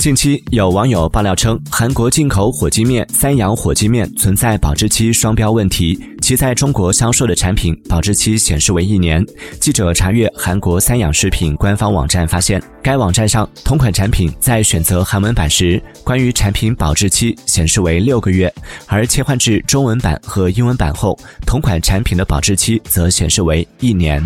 近期有网友爆料称韩国进口火鸡面三养火鸡面存在保质期双标问题其在中国销售的产品保质期显示为一年记者查阅韩国三养食品官方网站发现该网站上同款产品在选择韩文版时关于产品保质期显示为六个月而切换至中文版和英文版后同款产品的保质期则显示为一年。